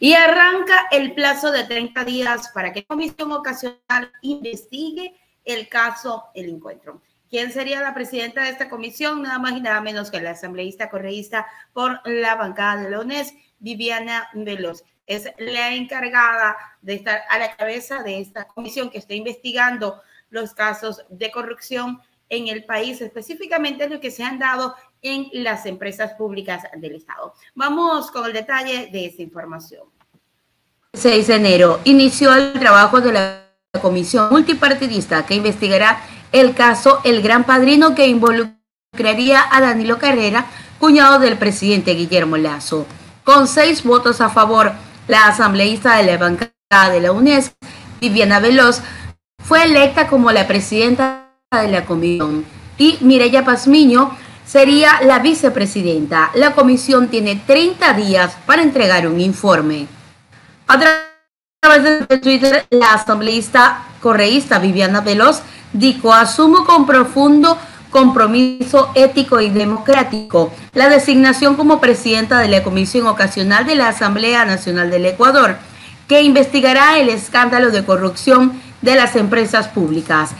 Y arranca el plazo de 30 días para que la comisión ocasional investigue el caso El Encuentro. ¿Quién sería la presidenta de esta comisión? Nada más y nada menos que la asambleísta correísta por la bancada de la Viviana Veloz. Es la encargada de estar a la cabeza de esta comisión que está investigando los casos de corrupción en el país, específicamente lo que se han dado en las empresas públicas del Estado. Vamos con el detalle de esta información. 6 de enero inició el trabajo de la comisión multipartidista que investigará el caso El Gran Padrino que involucraría a Danilo Carrera, cuñado del presidente Guillermo Lazo. Con seis votos a favor, la asambleísta de la bancada de la UNES, Viviana Veloz, fue electa como la presidenta de la comisión y Mireya Pazmiño sería la vicepresidenta. La comisión tiene 30 días para entregar un informe. A través de Twitter, la asambleísta correísta Viviana Veloz dijo, asumo con profundo compromiso ético y democrático la designación como presidenta de la Comisión Ocasional de la Asamblea Nacional del Ecuador, que investigará el escándalo de corrupción de las empresas públicas.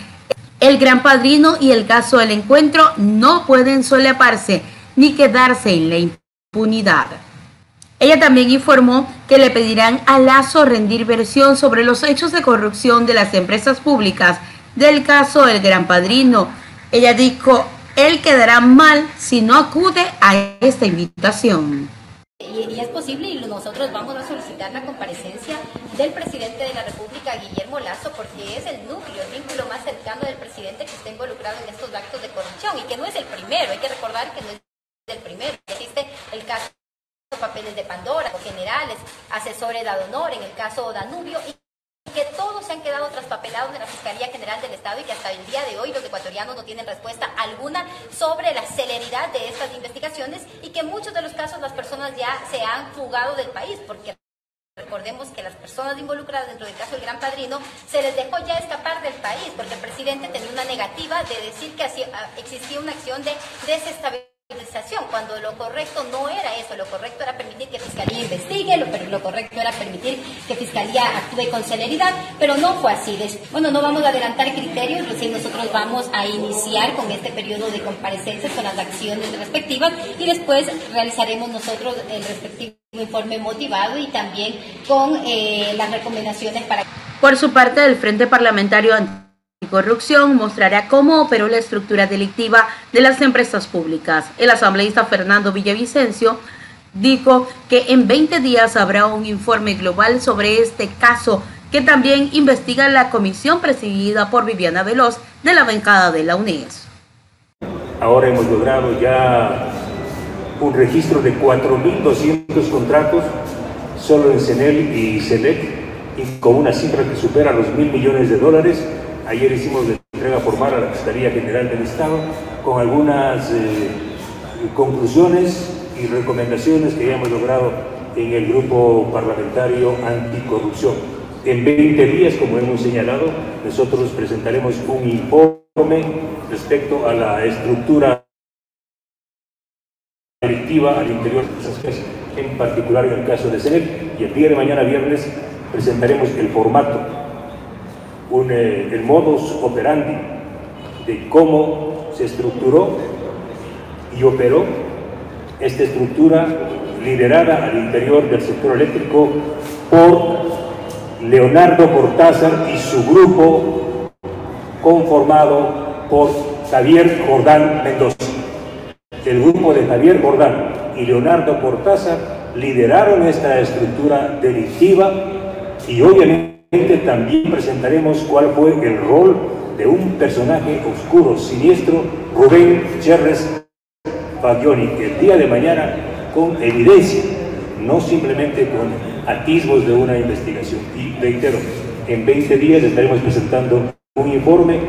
El Gran Padrino y el caso del encuentro no pueden soleparse ni quedarse en la impunidad. Ella también informó que le pedirán a Lazo rendir versión sobre los hechos de corrupción de las empresas públicas del caso del Gran Padrino. Ella dijo, él quedará mal si no acude a esta invitación. Y, es posible y nosotros vamos a solicitar la comparecencia del presidente de la República, Guillermo Lazo, porque es el núcleo, el vínculo más cercano del presidente que está involucrado en estos actos de corrupción y que no es el primero, hay que recordar que no es el primero. Existe el caso de papeles de Pandora, generales, asesores de Adonor, en el caso Danubio, y que todos se han quedado traspapelados en la Fiscalía General del Estado y que hasta el día de hoy los ecuatorianos no tienen respuesta alguna sobre la celeridad de estas investigaciones y que en muchos de los casos las personas ya se han fugado del país porque Recordemos que las personas involucradas dentro del caso del Gran Padrino se les dejó ya escapar del país porque el presidente tenía una negativa de decir que ah, existía una acción de desestabilización cuando lo correcto no era eso, lo correcto era permitir que Fiscalía investigue, lo, correcto era permitir que Fiscalía actúe con celeridad, pero no fue así. Bueno, no vamos a adelantar criterios, recién nosotros vamos a iniciar con este periodo de comparecencias con las acciones respectivas y después realizaremos nosotros el respectivo informe motivado y también con eh, las recomendaciones para... Por su parte, del Frente Parlamentario corrupción mostrará cómo operó la estructura delictiva de las empresas públicas. El asambleísta Fernando Villavicencio dijo que en 20 días habrá un informe global sobre este caso que también investiga la comisión presidida por Viviana Veloz de la bancada de la UNES. Ahora hemos logrado ya un registro de 4.200 contratos solo en CENEL y CELEC y con una cifra que supera los mil millones de dólares Ayer hicimos la entrega formal a la Fiscalía General del Estado con algunas eh, conclusiones y recomendaciones que ya hemos logrado en el grupo parlamentario anticorrupción. En 20 días, como hemos señalado, nosotros presentaremos un informe respecto a la estructura delictiva al interior de esas empresas, en particular en el caso de CENEP, y el día de mañana viernes presentaremos el formato un, eh, el modus operandi de cómo se estructuró y operó esta estructura liderada al interior del sector eléctrico por Leonardo Cortázar y su grupo conformado por Javier Jordán Mendoza. El grupo de Javier Jordán y Leonardo Cortázar lideraron esta estructura delictiva y obviamente también presentaremos cuál fue el rol de un personaje oscuro, siniestro, Rubén Cherres Fagioni, el día de mañana, con evidencia, no simplemente con atisbos de una investigación. Y reitero, en 20 días estaremos presentando un informe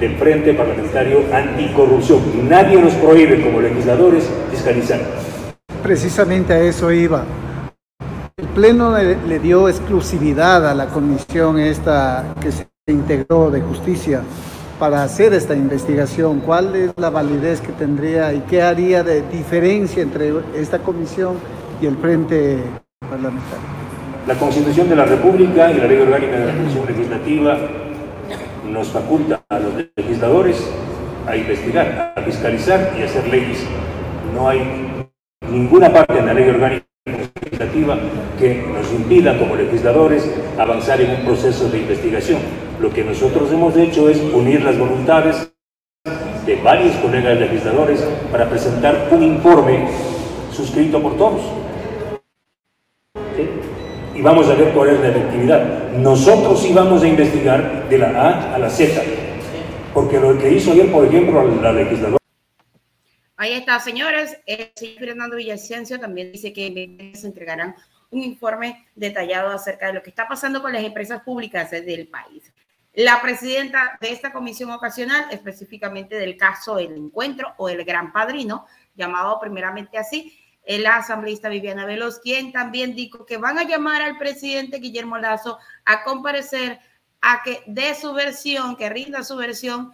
del Frente Parlamentario Anticorrupción. Nadie nos prohíbe como legisladores fiscalizar. Precisamente a eso iba. El Pleno le, dio exclusividad a la comisión esta que se integró de justicia para hacer esta investigación. ¿Cuál es la validez que tendría y qué haría de diferencia entre esta comisión y el Frente Parlamentario? La Constitución de la República y la Ley Orgánica de la Comisión Legislativa nos faculta a los legisladores a investigar, a fiscalizar y a hacer leyes. No hay ninguna parte en la Ley Orgánica legislativa que nos impida como legisladores avanzar en un proceso de investigación. Lo que nosotros hemos hecho es unir las voluntades de varios colegas legisladores para presentar un informe suscrito por todos. Y vamos a ver cuál es la efectividad. Nosotros sí vamos a investigar de la A a la Z, porque lo que hizo ayer, por ejemplo, la legisladora Ahí está, señores. El señor Fernando Villavicencio también dice que se entregarán un informe detallado acerca de lo que está pasando con las empresas públicas del país. La presidenta de esta comisión ocasional, específicamente del caso del encuentro o el gran padrino, llamado primeramente así, la asambleísta Viviana Veloz, quien también dijo que van a llamar al presidente Guillermo Lazo a comparecer a que dé su versión, que rinda su versión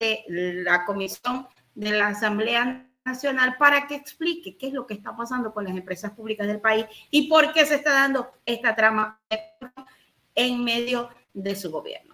de la comisión de la Asamblea Nacional para que explique qué es lo que está pasando con las empresas públicas del país y por qué se está dando esta trama en medio de su gobierno.